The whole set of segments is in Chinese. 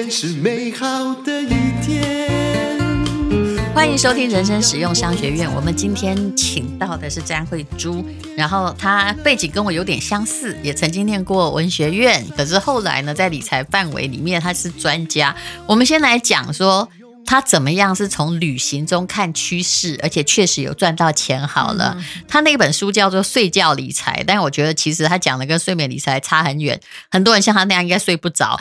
天是美好的一天。欢迎收听人生实用商学院。我们今天请到的是詹慧珠，然后她背景跟我有点相似，也曾经念过文学院，可是后来呢，在理财范围里面她是专家。我们先来讲说。她怎么样是从旅行中看趋势，而且确实有赚到钱。好了，嗯、他那本书叫做《睡觉理财》，但我觉得其实他讲的跟睡眠理财差很远。很多人像他那样应该睡不着。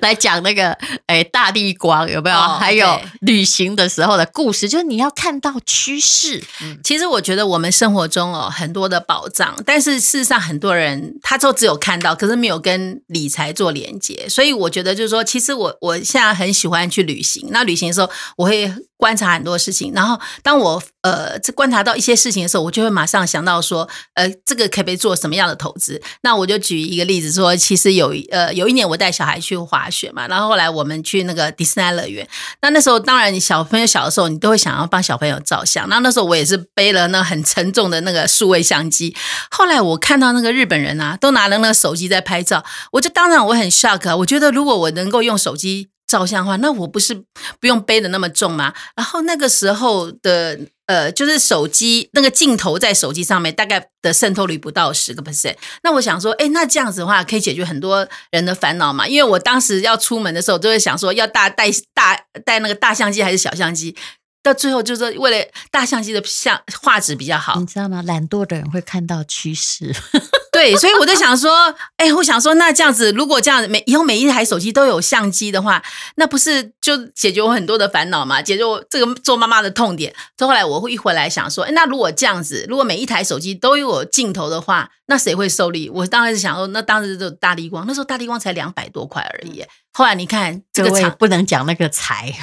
来讲那个诶、欸，大地光有没有？哦、还有旅行的时候的故事，就是你要看到趋势。嗯，其实我觉得我们生活中哦很多的宝藏，但是事实上很多人他就只有看到，可是没有跟理财做连接。所以我觉得就是说，其实我我现在很喜欢去旅行。那旅行的时候，我会。观察很多事情，然后当我呃这观察到一些事情的时候，我就会马上想到说，呃，这个可不可以做什么样的投资？那我就举一个例子说，其实有呃有一年我带小孩去滑雪嘛，然后后来我们去那个迪士尼乐园，那那时候当然你小朋友小的时候，你都会想要帮小朋友照相，那那时候我也是背了那很沉重的那个数位相机，后来我看到那个日本人啊，都拿了那个手机在拍照，我就当然我很 shock 啊，我觉得如果我能够用手机。照相的话，那我不是不用背的那么重吗？然后那个时候的呃，就是手机那个镜头在手机上面大概的渗透率不到十个 percent。那我想说，哎，那这样子的话可以解决很多人的烦恼嘛？因为我当时要出门的时候，就会想说要大带大带那个大相机还是小相机。到最后就是为了大相机的相画质比较好，你知道吗？懒惰的人会看到趋势，对，所以我就想说，哎，我想说，那这样子，如果这样子每以后每一台手机都有相机的话，那不是就解决我很多的烦恼吗？解决我这个做妈妈的痛点。后来我会一回来想说，哎，那如果这样子，如果每一台手机都有镜头的话，那谁会受力？我当时想说，那当时就大力光，那时候大力光才两百多块而已。后来你看这个厂不能讲那个财。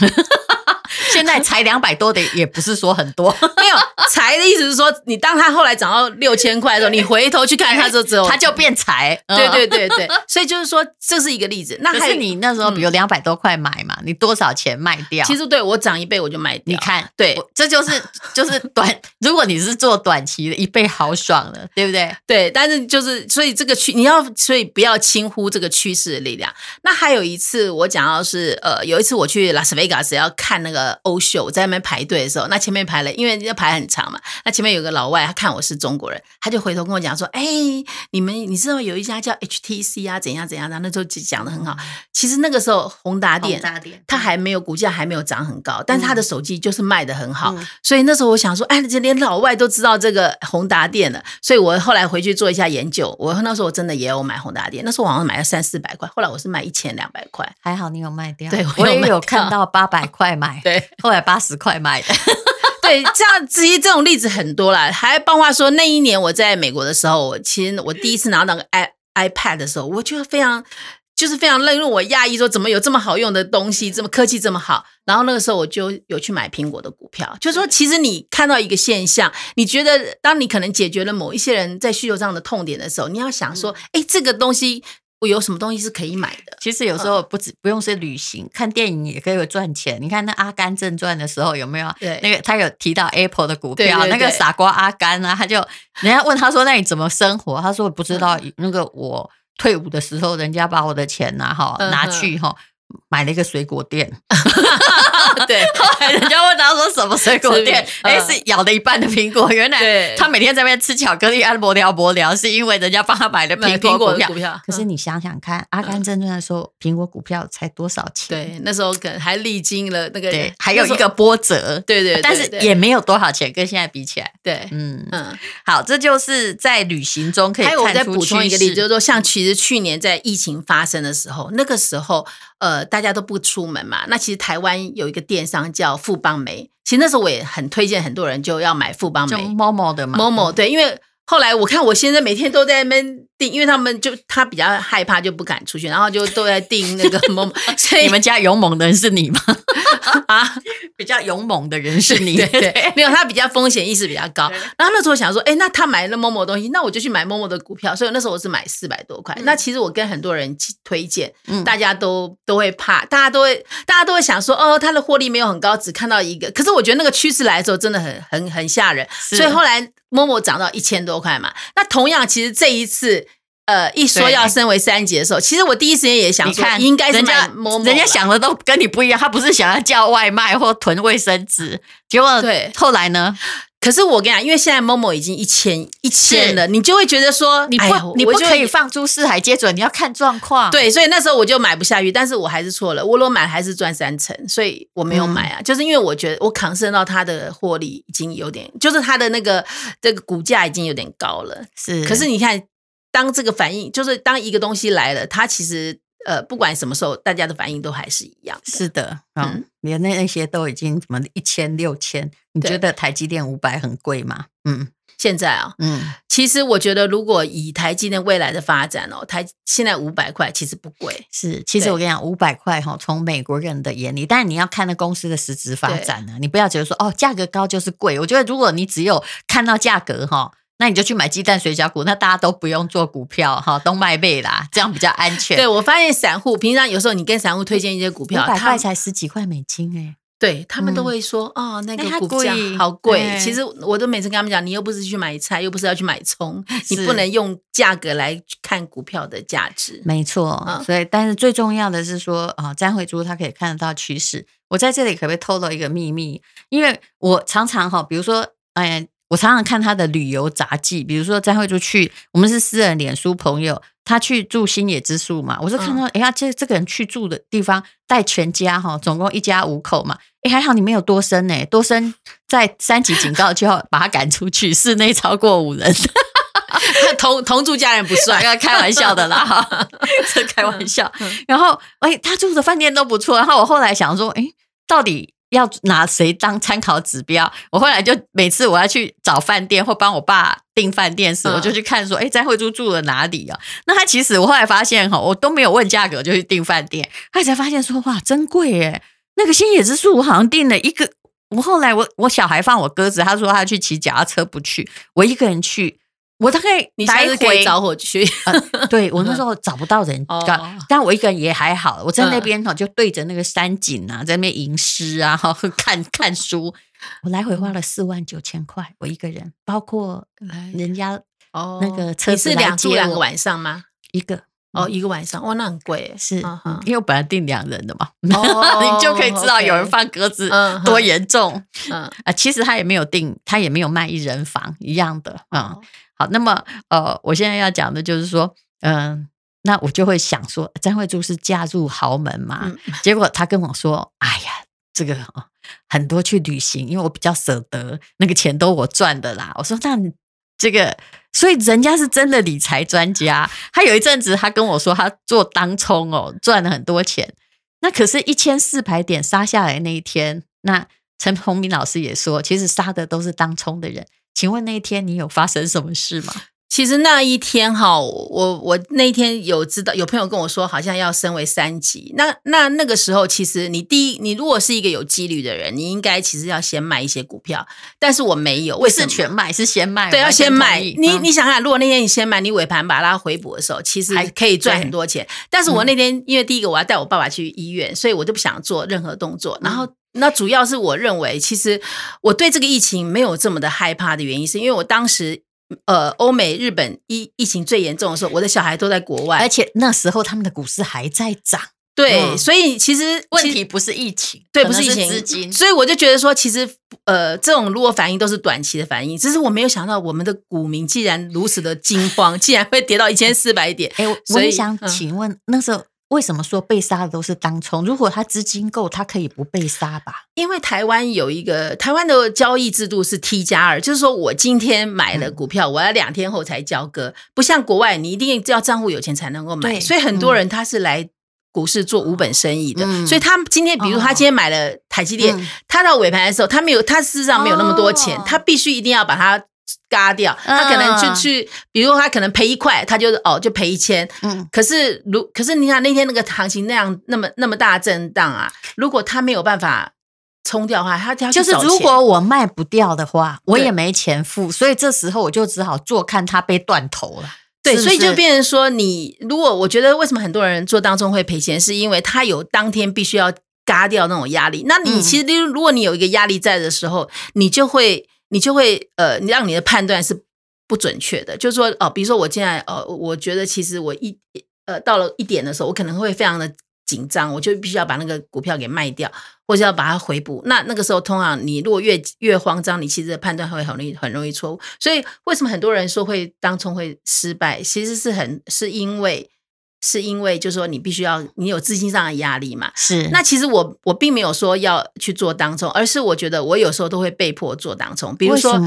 现在才两百多的也不是说很多，没有 财的意思是说，你当他后来涨到六千块的时候，你回头去看，他就只有 他就变财，对对对对，所以就是说这是一个例子。那还是你那时候比如两百多块买嘛，你多少钱卖掉？其实对我涨一倍我就卖掉。你看，对，这就是就是短，如果你是做短期的，一倍好爽了，对不对？对，但是就是所以这个趋你要所以不要轻忽这个趋势的力量。那还有一次我讲到是呃，有一次我去拉斯维加斯要看那个。欧秀，我在那边排队的时候，那前面排了，因为要排很长嘛。那前面有个老外，他看我是中国人，他就回头跟我讲说：“哎，你们你知道有一家叫 HTC 啊，怎样怎样的？”那时候就讲的很好。其实那个时候宏达电，宏达电，它还没有股价还没有涨很高，但是它的手机就是卖的很好。嗯、所以那时候我想说：“哎，这连老外都知道这个宏达电了。”所以我后来回去做一下研究。我那时候我真的也有买宏达电，那时候我好像买了三四百块，后来我是卖一千两百块。还好你有卖掉，对，我也有看到八百块买，对。后来八十块买的，对，这样其实这种例子很多啦。还包括说那一年我在美国的时候，我其实我第一次拿到个 i iPad 的时候，我就非常就是非常令我讶异，说怎么有这么好用的东西，这么科技这么好。然后那个时候我就有去买苹果的股票，就是说其实你看到一个现象，你觉得当你可能解决了某一些人在需求上的痛点的时候，你要想说，哎，这个东西。我有什么东西是可以买的？其实有时候不止不用是旅行，看电影也可以有赚钱。你看那《阿甘正传》的时候有没有？对，那个他有提到 Apple 的股票，那个傻瓜阿甘啊，他就人家问他说：“那你怎么生活？”他说：“我不知道。”那个我退伍的时候，人家把我的钱拿哈拿去哈。买了一个水果店，对，后 来人家问他说什么水果店，哎，是咬了一半的苹果。原来他每天在那边吃巧克力，按摩聊博聊，是因为人家帮他买了苹果股票。可是你想想看，《阿甘正传》说苹果股票才多少钱？对，那时候可能还历经了那个，对还有一个波折，对对，但是也没有多少钱，跟现在比起来，对，嗯嗯，好，这就是在旅行中可以看出。还有我再补充一个例子，就是说，像其实去年在疫情发生的时候，那个时候。呃，大家都不出门嘛。那其实台湾有一个电商叫富邦梅，其实那时候我也很推荐很多人就要买富邦媒。Momo 的嘛，Momo 对，因为后来我看我现在每天都在那边订。因为他们就他比较害怕，就不敢出去，然后就都在订那个 某。所以你们家勇猛的人是你吗？啊，比较勇猛的人是你。对，对，没有他比较风险意识比较高。然后那时候想说，哎，那他买了某某东西，那我就去买某某的股票。所以那时候我是买四百多块。嗯、那其实我跟很多人推荐，大家都都会怕，大家都会大家都会想说，哦，他的获利没有很高，只看到一个。可是我觉得那个趋势来的时候真的很很很吓人。所以后来某某涨到一千多块嘛。那同样，其实这一次。呃一说要升为三级的时候，其实我第一时间也想说，应该人家某某，人家想的都跟你不一样，他不是想要叫外卖或囤卫生纸，结果对后来呢？可是我跟你讲，因为现在 Momo 已经一千一千了，你就会觉得说，你不你不可以放诸四海皆准，你要看状况。对，所以那时候我就买不下去，但是我还是错了。我如果买还是赚三成，所以我没有买啊，嗯、就是因为我觉得我扛升到它的获利已经有点，就是它的那个这个股价已经有点高了。是，可是你看，当这个反应，就是当一个东西来了，它其实。呃，不管什么时候，大家的反应都还是一样。是的，嗯，连那那些都已经什么一千六千？你觉得台积电五百很贵吗？嗯，现在啊，嗯，其实我觉得，如果以台积电未来的发展哦，台现在五百块其实不贵。是，其实我跟你讲，五百块哈，从美国人的眼里，但是你要看那公司的实质发展呢，你不要觉得说哦，价格高就是贵。我觉得，如果你只有看到价格哈。那你就去买鸡蛋水饺股，那大家都不用做股票哈，都卖贝啦，这样比较安全。对，我发现散户平常有时候你跟散户推荐一些股票，五百块才十几块美金哎，对他们都会说、嗯、哦，那个股价好贵。其实我都每次跟他们讲，你又不是去买菜，又不是要去买葱，你不能用价格来看股票的价值。没错，嗯、所以但是最重要的是说啊，詹慧珠她可以看得到趋势。我在这里可不可以透露一个秘密？因为我常常哈，比如说哎。我常常看他的旅游杂记，比如说张慧珠去，我们是私人脸书朋友，他去住新野之宿嘛，我就看到，哎呀、嗯，这这个人去住的地方带全家哈，总共一家五口嘛，哎，还好你没有多生呢，多生在三级警告就要把他赶出去，室内超过五人，同同住家人不算，要开玩笑的啦，开玩笑。然后，哎，他住的饭店都不错，然后我后来想说，哎，到底。要拿谁当参考指标？我后来就每次我要去找饭店或帮我爸订饭店时，我就去看说，哎，詹慧珠住了哪里啊？那他其实我后来发现哈，我都没有问价格就去订饭店，他才发现说，哇，真贵耶！那个星野之树我好像订了一个，我后来我我小孩放我鸽子，他说他去骑脚踏车不去，我一个人去。我大概你下次可以找我去，呃、对我那时候找不到人，哦、但我一个人也还好。我在那边哈，就对着那个山景啊，在那边吟诗啊，看看书。我来回花了四万九千块，我一个人，包括人家哦那个车子来接我，你是两住两个晚上吗？一个哦，一个晚上哇，那很贵，是，嗯、因为我本来订两人的嘛，哦、你就可以知道有人放鸽子多严重。嗯啊，其实他也没有订，他也没有卖一人房一样的啊。嗯好，那么呃，我现在要讲的就是说，嗯、呃，那我就会想说，张慧珠是嫁入豪门嘛？嗯、结果他跟我说，哎呀，这个很多去旅行，因为我比较舍得，那个钱都我赚的啦。我说，那这个，所以人家是真的理财专家。他有一阵子，他跟我说，他做当冲哦，赚了很多钱。那可是，一千四百点杀下来那一天，那陈鸿明老师也说，其实杀的都是当冲的人。请问那一天你有发生什么事吗？其实那一天哈，我我那一天有知道有朋友跟我说，好像要升为三级。那那那个时候，其实你第一，你如果是一个有纪律的人，你应该其实要先卖一些股票。但是我没有，为什么？是全卖，是先卖。对，要先卖。你你想想，如果那天你先卖，你尾盘把它回补的时候，其实还可以赚很多钱。但是我那天因为第一个我要带我爸爸去医院，所以我就不想做任何动作。然后。那主要是我认为，其实我对这个疫情没有这么的害怕的原因，是因为我当时，呃，欧美、日本疫疫情最严重的时候，我的小孩都在国外，而且那时候他们的股市还在涨。对，嗯、所以其实问题不是疫情，对，不是疫情。所以我就觉得说，其实呃，这种如果反应都是短期的反应，只是我没有想到我们的股民既然如此的惊慌，竟然会跌到一千四百点。哎，我也想请问，嗯、那时候。为什么说被杀的都是当冲？如果他资金够，他可以不被杀吧？因为台湾有一个台湾的交易制度是 T 加二，就是说我今天买了股票，嗯、我要两天后才交割，不像国外，你一定要账户有钱才能够买。所以很多人他是来股市做无本生意的，嗯、所以他今天，比如他今天买了台积电，嗯、他到尾盘的时候，他没有，他事实上没有那么多钱，哦、他必须一定要把它。嘎掉，他可能就去，比如他可能赔一块，他就哦就赔一千。嗯，可是如可是你看那天那个行情那样那么那么大震荡啊，如果他没有办法冲掉的话，他他就是如果我卖不掉的话，我也没钱付，所以这时候我就只好坐看他被断头了。对，是是所以就变成说，你如果我觉得为什么很多人做当中会赔钱，是因为他有当天必须要嘎掉那种压力。那你其实如果你有一个压力在的时候，你就会。你就会呃，你让你的判断是不准确的。就是说，哦，比如说我现在，呃，我觉得其实我一呃到了一点的时候，我可能会非常的紧张，我就必须要把那个股票给卖掉，或者要把它回补。那那个时候，通常你如果越越慌张，你其实判断会很容易很容易错误。所以为什么很多人说会当冲会失败，其实是很是因为。是因为就是说你必须要你有资金上的压力嘛？是。那其实我我并没有说要去做当冲，而是我觉得我有时候都会被迫做当冲。比如说，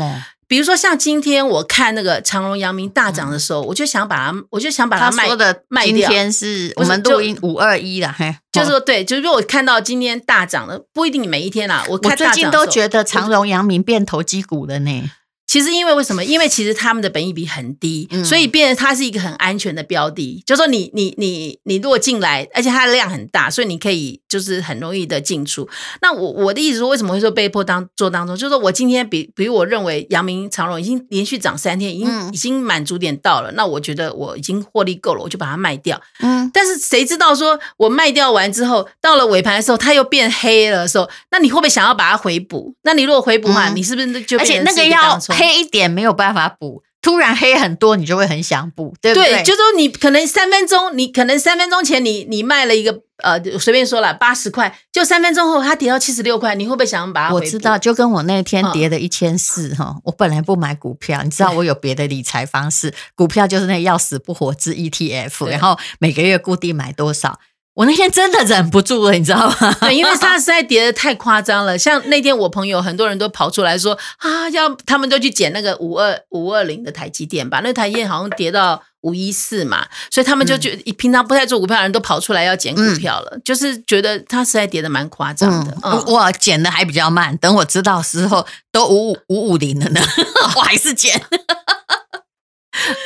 比如说像今天我看那个长荣、阳明大涨的时候，嗯、我就想把它，我就想把它卖。的卖掉。今天是我们录音五二一了，嘿，就是说对，就是说我看到今天大涨了，不一定你每一天啦。我看我最近都觉得长荣、阳明变投机股了呢。其实因为为什么？因为其实他们的本益比很低，嗯、所以变成它是一个很安全的标的。就是说你你你你如果进来，而且它的量很大，所以你可以就是很容易的进出。那我我的意思说，为什么会说被迫当做当中？就是说我今天比比如我认为阳明长荣已经连续涨三天，已经、嗯、已经满足点到了，那我觉得我已经获利够了，我就把它卖掉。嗯，但是谁知道说我卖掉完之后，到了尾盘的时候，它又变黑了的时候，那你会不会想要把它回补？那你如果回补的话，嗯、你是不是就变成而且那个要黑一点没有办法补，突然黑很多，你就会很想补，对不对？对，就说你可能三分钟，你可能三分钟前你你卖了一个呃，随便说了八十块，就三分钟后它跌到七十六块，你会不会想把它？我知道，就跟我那天跌的一千四哈，我本来不买股票，你知道我有别的理财方式，股票就是那要死不活之 ETF，然后每个月固定买多少。我那天真的忍不住了，你知道吗？对，因为 它实在跌的太夸张了。像那天我朋友很多人都跑出来说啊，要他们都去捡那个五二五二零的台积电吧，那台积电好像跌到五一四嘛，所以他们就觉得平常不太做股票的人都跑出来要捡股票了，嗯、就是觉得它实在跌的蛮夸张的。我捡的还比较慢，等我知道时候都五五五五零了呢，我还是捡。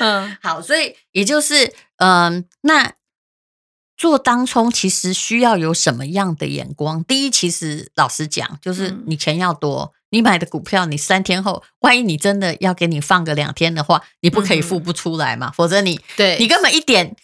嗯，好，所以也就是嗯、呃，那。做当冲其实需要有什么样的眼光？第一，其实老实讲，就是你钱要多，嗯、你买的股票，你三天后，万一你真的要给你放个两天的话，你不可以付不出来嘛？嗯、否则你对你根本一点，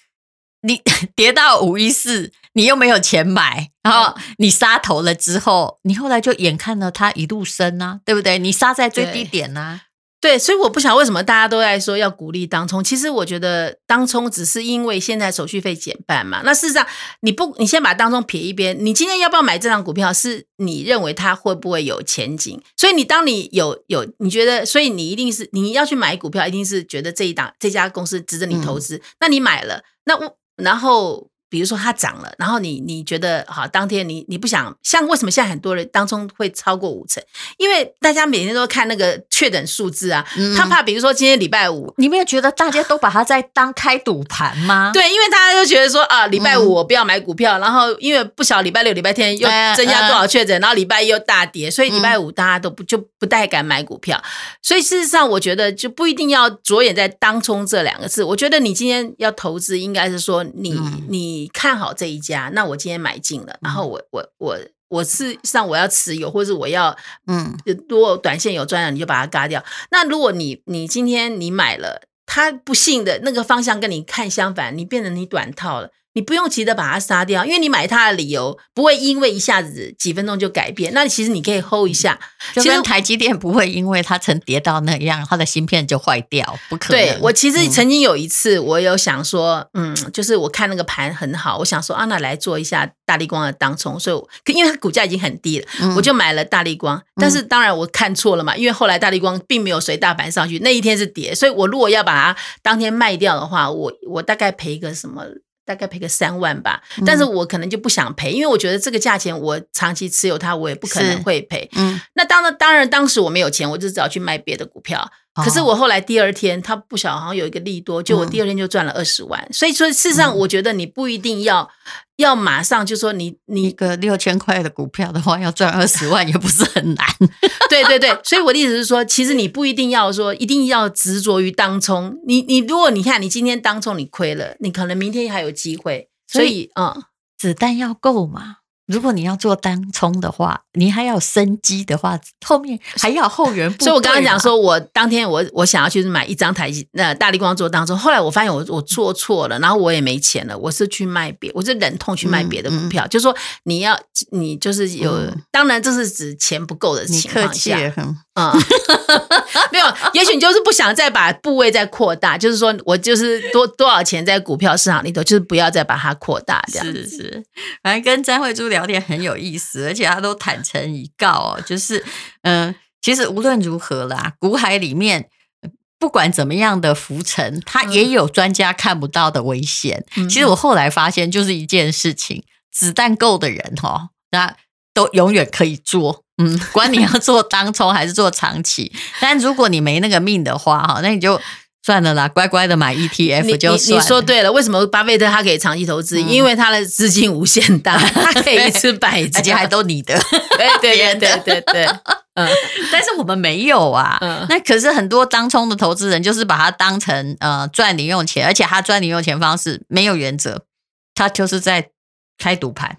你 跌到五一四，你又没有钱买，然后你杀头了之后，你后来就眼看着它一路升啊，对不对？你杀在最低点啊。对，所以我不晓得为什么大家都在说要鼓励当冲。其实我觉得当冲只是因为现在手续费减半嘛。那事实上，你不，你先把当冲撇一边。你今天要不要买这张股票？是你认为它会不会有前景？所以你当你有有，你觉得，所以你一定是你要去买股票，一定是觉得这一档这家公司值得你投资。嗯、那你买了，那我然后。比如说它涨了，然后你你觉得好，当天你你不想像为什么现在很多人当中会超过五成？因为大家每天都看那个确诊数字啊，嗯、他怕比如说今天礼拜五，你没有觉得大家都把它在当开赌盘吗？对，因为大家都觉得说啊，礼拜五我不要买股票，嗯、然后因为不晓得礼拜六、礼拜天又增加多少确诊，嗯、然后礼拜一又大跌，所以礼拜五大家都不就不太敢买股票。所以事实上，我觉得就不一定要着眼在当冲这两个字。我觉得你今天要投资，应该是说你、嗯、你。你看好这一家，那我今天买进了，然后我我我我是上我要持有，或者我要嗯，如果短线有赚了，你就把它嘎掉。那如果你你今天你买了，它不幸的那个方向跟你看相反，你变成你短套了。你不用急着把它杀掉，因为你买它的理由不会因为一下子几分钟就改变。那其实你可以 hold 一下，就跟台积电不会因为它曾跌到那样，它的芯片就坏掉，不可能。对，我其实曾经有一次，我有想说，嗯，嗯，就是我看那个盘很好，我想说啊，那来做一下大立光的当冲，所以因为它股价已经很低了，嗯、我就买了大立光。但是当然我看错了嘛，因为后来大立光并没有随大盘上去，那一天是跌，所以我如果要把它当天卖掉的话，我我大概赔一个什么？大概赔个三万吧，但是我可能就不想赔，因为我觉得这个价钱我长期持有它，我也不可能会赔。嗯，那当然，当然当时我没有钱，我就只好去卖别的股票。可是我后来第二天，他不晓得好像有一个利多，就我第二天就赚了二十万。嗯、所以说，事实上，我觉得你不一定要、嗯、要马上就说你你一个六千块的股票的话，要赚二十万也不是很难。对对对，所以我的意思是说，其实你不一定要说一定要执着于当冲。你你如果你看你今天当冲你亏了，你可能明天还有机会。所以，所以嗯，子弹要够嘛。如果你要做单冲的话，你还要生机的话，后面还要后援。所以我刚刚讲说，我当天我我想要去买一张台积那大力光做当冲，后来我发现我我做错了，然后我也没钱了，我是去卖别，我是忍痛去卖别的股票。嗯嗯、就是说你要你就是有，嗯、当然这是指钱不够的情况下，嗯，没有，也许你就是不想再把部位再扩大，就是说我就是多多少钱在股票市场里头，就是不要再把它扩大这样子。是是，反正跟詹慧珠聊天很有意思，而且他都坦诚以告哦，就是嗯、呃，其实无论如何啦，股海里面不管怎么样的浮沉，它也有专家看不到的危险。嗯、其实我后来发现，就是一件事情，子弹够的人哈、哦，那都永远可以做。嗯，管你要做当冲还是做长期，但如果你没那个命的话哈，那你就。算了啦，乖乖的买 ETF 就算了。你你说对了，为什么巴菲特他可以长期投资？嗯、因为他的资金无限大，他可以一次摆，而且还都你的。对对对对对对。嗯，但是我们没有啊。嗯。那可是很多当冲的投资人，就是把它当成呃赚零用钱，而且他赚零用钱方式没有原则，他就是在开赌盘，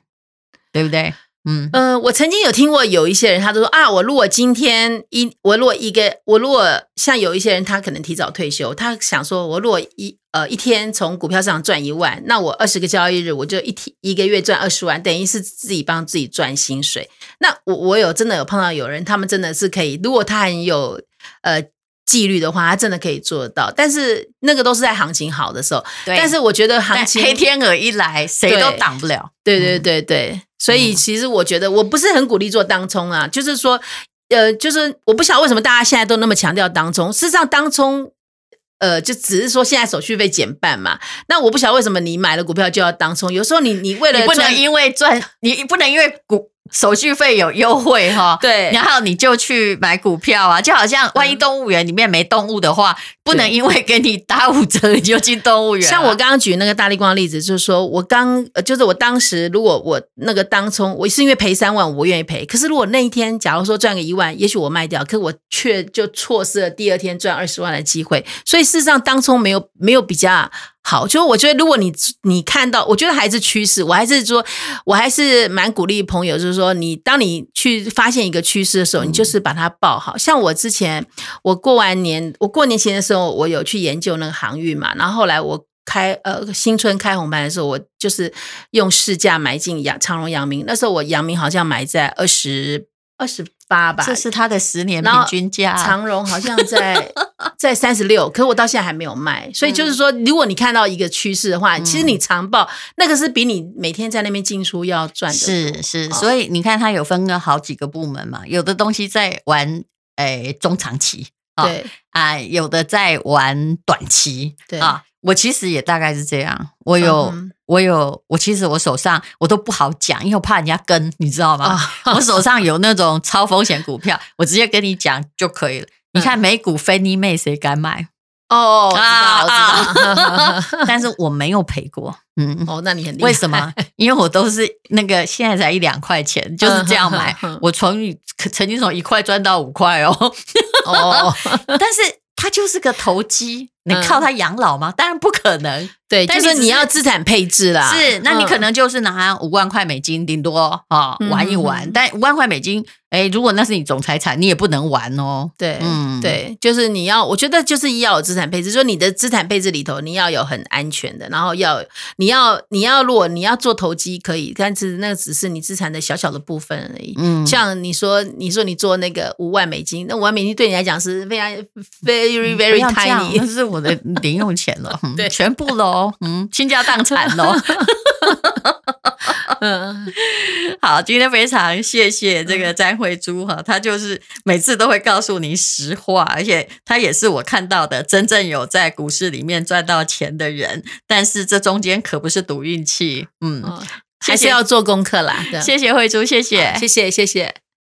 对不对？嗯嗯、呃，我曾经有听过有一些人，他都说啊，我如果今天一，我如果一个，我如果像有一些人，他可能提早退休，他想说，我如果一呃一天从股票上赚一万，那我二十个交易日，我就一天一个月赚二十万，等于是自己帮自己赚薪水。那我我有真的有碰到有人，他们真的是可以，如果他很有呃。纪律的话，他真的可以做得到，但是那个都是在行情好的时候。对，但是我觉得行情黑天鹅一来，谁都挡不了。对对对对，嗯、所以其实我觉得我不是很鼓励做当冲啊，就是说，呃，就是我不晓得为什么大家现在都那么强调当冲。事实上，当冲，呃，就只是说现在手续费减半嘛。那我不晓得为什么你买了股票就要当冲，有时候你你为了你不能因为赚，你不能因为股。手续费有优惠哈，对，然后你就去买股票啊，就好像万一动物园里面没动物的话，嗯、不能因为给你打五折你就进动物园。像我刚刚举那个大立光的例子，就是说我刚，就是我当时如果我那个当冲，我是因为赔三万，我愿意赔。可是如果那一天假如说赚个一万，也许我卖掉，可是我却就错失了第二天赚二十万的机会。所以事实上，当冲没有没有比较。好，就我觉得，如果你你看到，我觉得还是趋势，我还是说，我还是蛮鼓励朋友，就是说，你当你去发现一个趋势的时候，你就是把它抱好。像我之前，我过完年，我过年前的时候，我有去研究那个航运嘛，然后后来我开呃新春开红盘的时候，我就是用市价买进阳长荣阳明，那时候我阳明好像买在二十二十八吧，这是它的十年平均价，长荣好像在。在三十六，可我到现在还没有卖，所以就是说，如果你看到一个趋势的话，嗯、其实你长报那个是比你每天在那边进出要赚的。是是，所以你看它有分个好几个部门嘛，有的东西在玩诶、欸、中长期，对啊、呃，有的在玩短期，对啊，我其实也大概是这样，我有、嗯、我有我其实我手上我都不好讲，因为我怕人家跟，你知道吗？哦、我手上有那种超风险股票，我直接跟你讲就可以了。你看美股 Fannie Mae 谁敢买？哦，啊啊！但是我没有赔过。嗯，哦，那你很厉害。为什么？因为我都是那个现在才一两块钱，就是这样买。我从曾经从一块赚到五块哦。哦，但是它就是个投机。你靠他养老吗？当然不可能。对，但是你要资产配置啦。是，那你可能就是拿五万块美金，顶多啊玩一玩。但五万块美金，哎，如果那是你总财产，你也不能玩哦。对，嗯，对，就是你要，我觉得就是要有资产配置，就是你的资产配置里头，你要有很安全的，然后要你要你要，如果你要做投机可以，但是那个只是你资产的小小的部分而已。嗯，像你说，你说你做那个五万美金，那五万美金对你来讲是非常 very very tiny，那是我的零用钱了，对，全部喽。哦，嗯，倾家荡产喽。嗯，好，今天非常谢谢这个詹慧珠哈，她就是每次都会告诉你实话，而且她也是我看到的真正有在股市里面赚到钱的人。但是这中间可不是赌运气，嗯，还是要做功课啦。谢谢慧珠，谢谢，谢谢，谢谢。